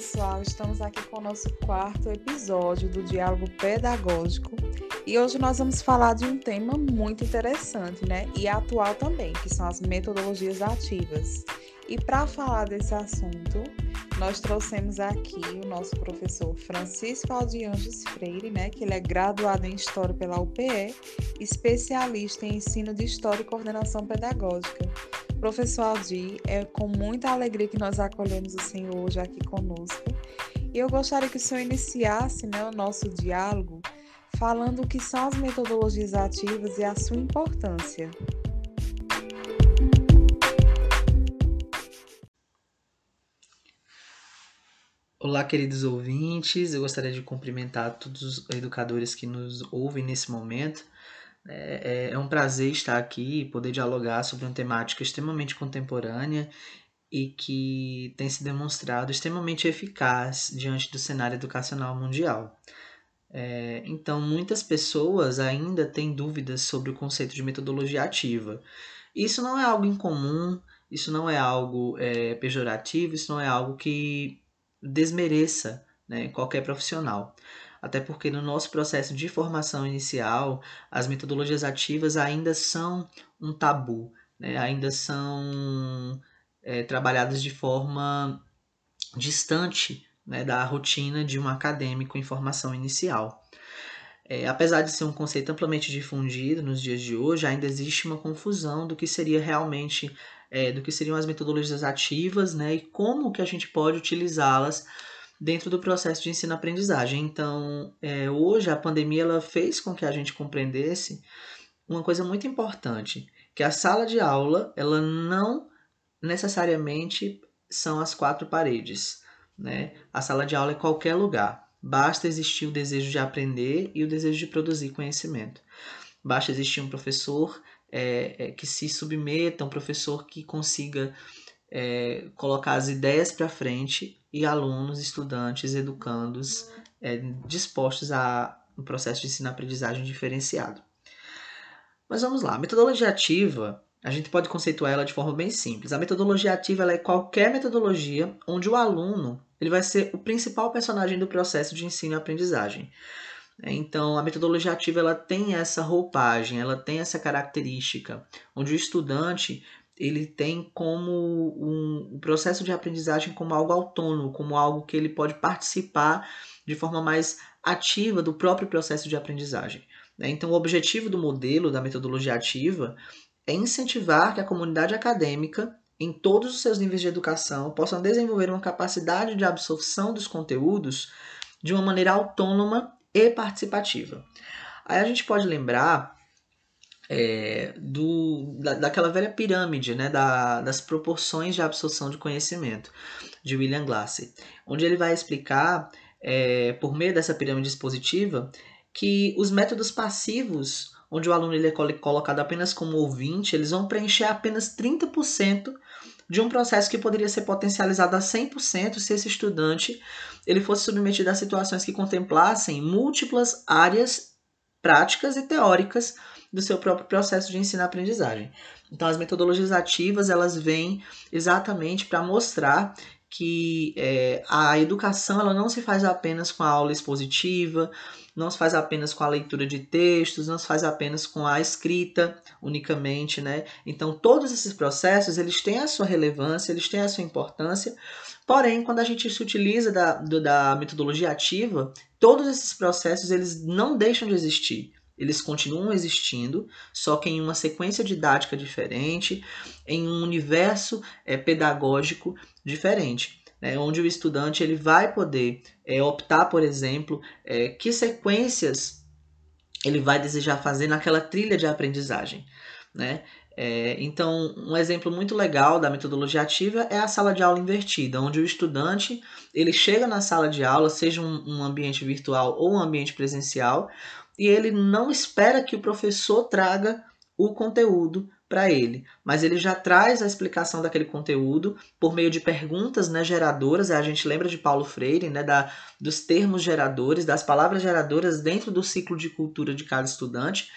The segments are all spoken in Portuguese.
pessoal, estamos aqui com o nosso quarto episódio do Diálogo Pedagógico e hoje nós vamos falar de um tema muito interessante, né? E atual também, que são as metodologias ativas. E para falar desse assunto, nós trouxemos aqui o nosso professor Francisco Aldianjos Freire, né? Que ele é graduado em História pela UPE, especialista em ensino de História e coordenação pedagógica. Professor Aldi, é com muita alegria que nós acolhemos o senhor hoje aqui conosco. E eu gostaria que o senhor iniciasse né, o nosso diálogo falando o que são as metodologias ativas e a sua importância. Olá, queridos ouvintes. Eu gostaria de cumprimentar todos os educadores que nos ouvem nesse momento. É, é, é um prazer estar aqui e poder dialogar sobre uma temática extremamente contemporânea e que tem se demonstrado extremamente eficaz diante do cenário educacional mundial. É, então, muitas pessoas ainda têm dúvidas sobre o conceito de metodologia ativa. Isso não é algo incomum, isso não é algo é, pejorativo, isso não é algo que desmereça né, qualquer profissional até porque no nosso processo de formação inicial, as metodologias ativas ainda são um tabu, né? ainda são é, trabalhadas de forma distante né, da rotina de um acadêmico em formação inicial. É, apesar de ser um conceito amplamente difundido nos dias de hoje, ainda existe uma confusão do que seria realmente, é, do que seriam as metodologias ativas, né, e como que a gente pode utilizá-las dentro do processo de ensino-aprendizagem. Então, é, hoje a pandemia ela fez com que a gente compreendesse uma coisa muito importante, que a sala de aula ela não necessariamente são as quatro paredes, né? A sala de aula é qualquer lugar. Basta existir o desejo de aprender e o desejo de produzir conhecimento. Basta existir um professor é, é, que se submeta, um professor que consiga é, colocar as ideias para frente e alunos, estudantes, educandos é, dispostos a um processo de ensino-aprendizagem diferenciado. Mas vamos lá, a metodologia ativa, a gente pode conceituar ela de forma bem simples. A metodologia ativa é qualquer metodologia onde o aluno ele vai ser o principal personagem do processo de ensino e aprendizagem. Então, a metodologia ativa ela tem essa roupagem, ela tem essa característica, onde o estudante ele tem como um, processo de aprendizagem como algo autônomo, como algo que ele pode participar de forma mais ativa do próprio processo de aprendizagem. Né? Então, o objetivo do modelo da metodologia ativa é incentivar que a comunidade acadêmica, em todos os seus níveis de educação, possam desenvolver uma capacidade de absorção dos conteúdos de uma maneira autônoma e participativa. Aí a gente pode lembrar é, do, da, daquela velha pirâmide né, da, das proporções de absorção de conhecimento de William Glasser, onde ele vai explicar, é, por meio dessa pirâmide expositiva, que os métodos passivos, onde o aluno ele é colocado apenas como ouvinte, eles vão preencher apenas 30% de um processo que poderia ser potencializado a 100% se esse estudante ele fosse submetido a situações que contemplassem múltiplas áreas práticas e teóricas do seu próprio processo de ensino-aprendizagem. Então, as metodologias ativas elas vêm exatamente para mostrar que é, a educação ela não se faz apenas com a aula expositiva, não se faz apenas com a leitura de textos, não se faz apenas com a escrita unicamente, né? Então todos esses processos eles têm a sua relevância, eles têm a sua importância. Porém, quando a gente se utiliza da, do, da metodologia ativa, todos esses processos eles não deixam de existir eles continuam existindo, só que em uma sequência didática diferente, em um universo é, pedagógico diferente. Né, onde o estudante ele vai poder é, optar, por exemplo, é, que sequências ele vai desejar fazer naquela trilha de aprendizagem. Né? É, então, um exemplo muito legal da metodologia ativa é a sala de aula invertida, onde o estudante ele chega na sala de aula, seja um, um ambiente virtual ou um ambiente presencial, e ele não espera que o professor traga o conteúdo para ele, mas ele já traz a explicação daquele conteúdo por meio de perguntas né, geradoras. A gente lembra de Paulo Freire, né, da, dos termos geradores, das palavras geradoras dentro do ciclo de cultura de cada estudante.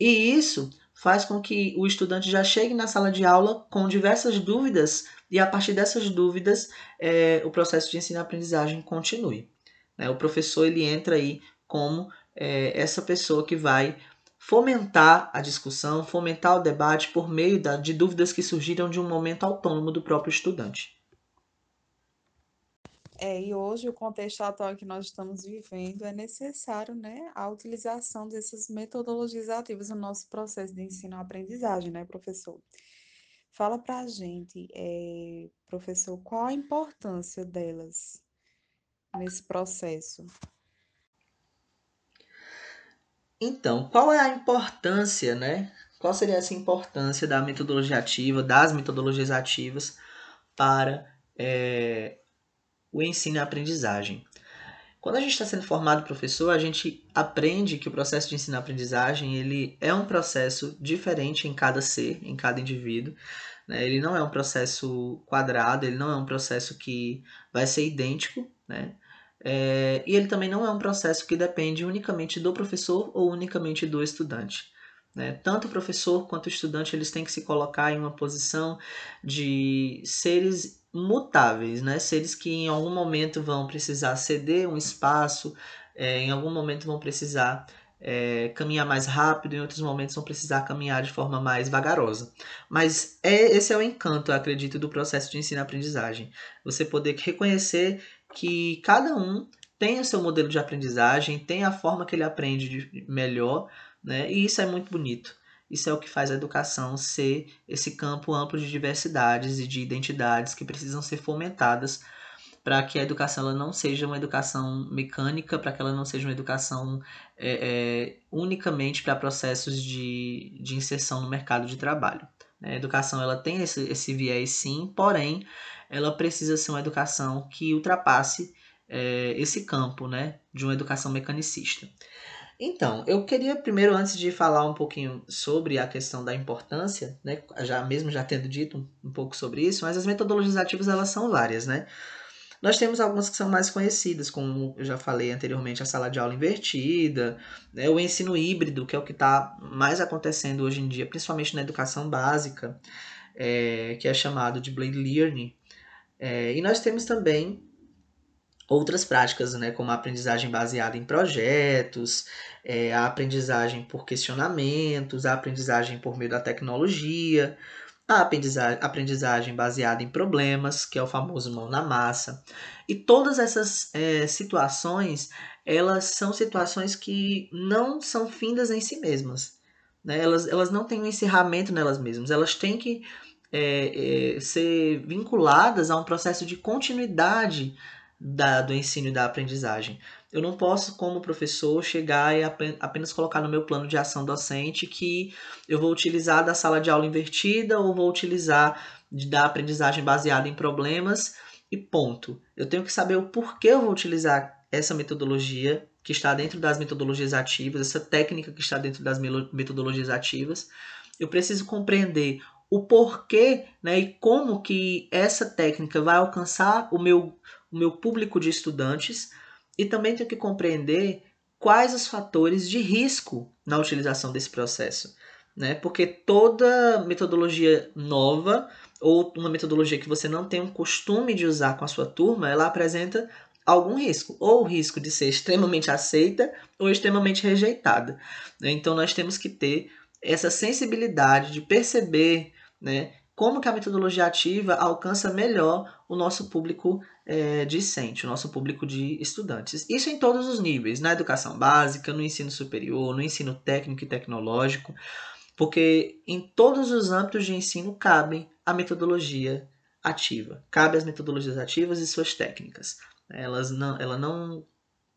E isso faz com que o estudante já chegue na sala de aula com diversas dúvidas e a partir dessas dúvidas é, o processo de ensino-aprendizagem continue. Né? O professor ele entra aí como é, essa pessoa que vai fomentar a discussão, fomentar o debate por meio da, de dúvidas que surgiram de um momento autônomo do próprio estudante. É, e hoje o contexto atual que nós estamos vivendo é necessário, né, a utilização dessas metodologias ativas no nosso processo de ensino-aprendizagem, né, professor? Fala para a gente, é, professor, qual a importância delas nesse processo? Então, qual é a importância, né? Qual seria essa importância da metodologia ativa, das metodologias ativas para é, o ensino e a aprendizagem? Quando a gente está sendo formado professor, a gente aprende que o processo de ensino-aprendizagem ele é um processo diferente em cada ser, em cada indivíduo. Né? Ele não é um processo quadrado, ele não é um processo que vai ser idêntico, né? É, e ele também não é um processo que depende unicamente do professor ou unicamente do estudante. Né? Tanto o professor quanto o estudante eles têm que se colocar em uma posição de seres mutáveis, né? seres que em algum momento vão precisar ceder um espaço, é, em algum momento vão precisar é, caminhar mais rápido, em outros momentos vão precisar caminhar de forma mais vagarosa. Mas é, esse é o encanto, acredito, do processo de ensino-aprendizagem. Você poder reconhecer que cada um tem o seu modelo de aprendizagem, tem a forma que ele aprende melhor, né? E isso é muito bonito. Isso é o que faz a educação ser esse campo amplo de diversidades e de identidades que precisam ser fomentadas para que a educação ela não seja uma educação mecânica, para que ela não seja uma educação é, é, unicamente para processos de, de inserção no mercado de trabalho. A educação ela tem esse, esse viés sim, porém ela precisa ser uma educação que ultrapasse é, esse campo né, de uma educação mecanicista. Então, eu queria primeiro, antes de falar um pouquinho sobre a questão da importância, né, já mesmo já tendo dito um, pouco sobre isso, mas as metodologias ativas elas são várias, né? Nós temos algumas que são mais conhecidas, como eu já falei anteriormente, a sala de aula invertida, né, o ensino híbrido, que é o que está mais acontecendo hoje em dia, principalmente na educação básica, é, que é chamado de Blade Learning, é, e nós temos também outras práticas, né, como a aprendizagem baseada em projetos, é, a aprendizagem por questionamentos, a aprendizagem por meio da tecnologia, a aprendizagem, baseada em problemas, que é o famoso mão na massa. E todas essas é, situações, elas são situações que não são findas em si mesmas. Né? Elas, elas não têm um encerramento nelas mesmas. Elas têm que é, é, ser vinculadas a um processo de continuidade da, do ensino e da aprendizagem. Eu não posso, como professor, chegar e apenas colocar no meu plano de ação docente que eu vou utilizar da sala de aula invertida ou vou utilizar da aprendizagem baseada em problemas e ponto. Eu tenho que saber o porquê eu vou utilizar essa metodologia que está dentro das metodologias ativas, essa técnica que está dentro das metodologias ativas. Eu preciso compreender o porquê né, e como que essa técnica vai alcançar o meu, o meu público de estudantes e também tenho que compreender quais os fatores de risco na utilização desse processo. Né? Porque toda metodologia nova ou uma metodologia que você não tem um costume de usar com a sua turma, ela apresenta algum risco, ou o risco de ser extremamente aceita ou extremamente rejeitada. Né? Então nós temos que ter essa sensibilidade de perceber né, como que a metodologia ativa alcança melhor o nosso público é, discente, o nosso público de estudantes. Isso em todos os níveis, na educação básica, no ensino superior, no ensino técnico e tecnológico, porque em todos os âmbitos de ensino cabe a metodologia ativa, cabe as metodologias ativas e suas técnicas. Elas não, ela não,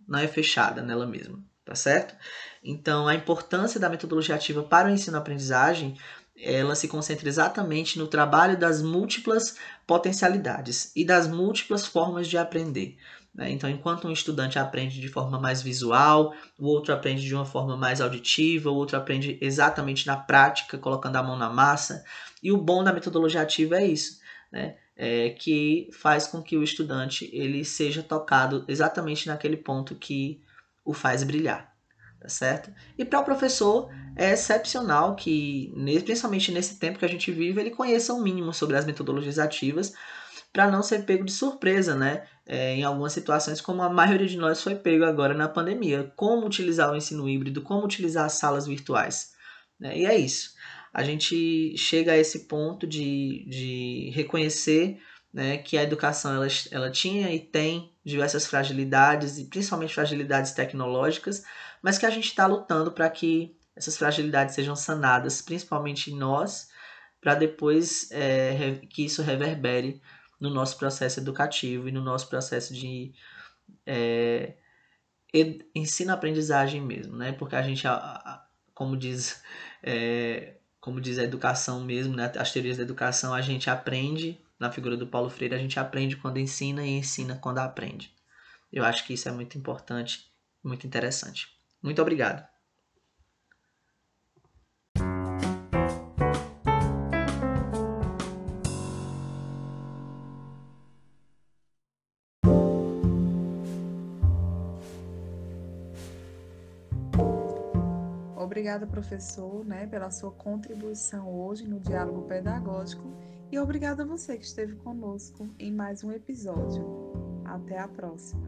não é fechada nela mesma, tá certo? Então, a importância da metodologia ativa para o ensino-aprendizagem ela se concentra exatamente no trabalho das múltiplas potencialidades e das múltiplas formas de aprender. Né? Então, enquanto um estudante aprende de forma mais visual, o outro aprende de uma forma mais auditiva, o outro aprende exatamente na prática, colocando a mão na massa. E o bom da metodologia ativa é isso, né? É, que faz com que o estudante ele seja tocado exatamente naquele ponto que o faz brilhar. Tá certo? E para o professor é excepcional que, principalmente nesse tempo que a gente vive, ele conheça o um mínimo sobre as metodologias ativas para não ser pego de surpresa, né? É, em algumas situações, como a maioria de nós foi pego agora na pandemia. Como utilizar o ensino híbrido, como utilizar as salas virtuais. Né? E é isso. A gente chega a esse ponto de, de reconhecer né, que a educação ela, ela tinha e tem diversas fragilidades, e principalmente fragilidades tecnológicas, mas que a gente está lutando para que essas fragilidades sejam sanadas, principalmente em nós, para depois é, que isso reverbere no nosso processo educativo e no nosso processo de é, ensino-aprendizagem mesmo, né? Porque a gente, como diz, é, como diz a educação mesmo, né? as teorias da educação, a gente aprende, na figura do Paulo Freire, a gente aprende quando ensina e ensina quando aprende. Eu acho que isso é muito importante, muito interessante. Muito obrigado. Obrigada, professor, né, pela sua contribuição hoje no diálogo pedagógico e obrigada a você que esteve conosco em mais um episódio. Até a próxima.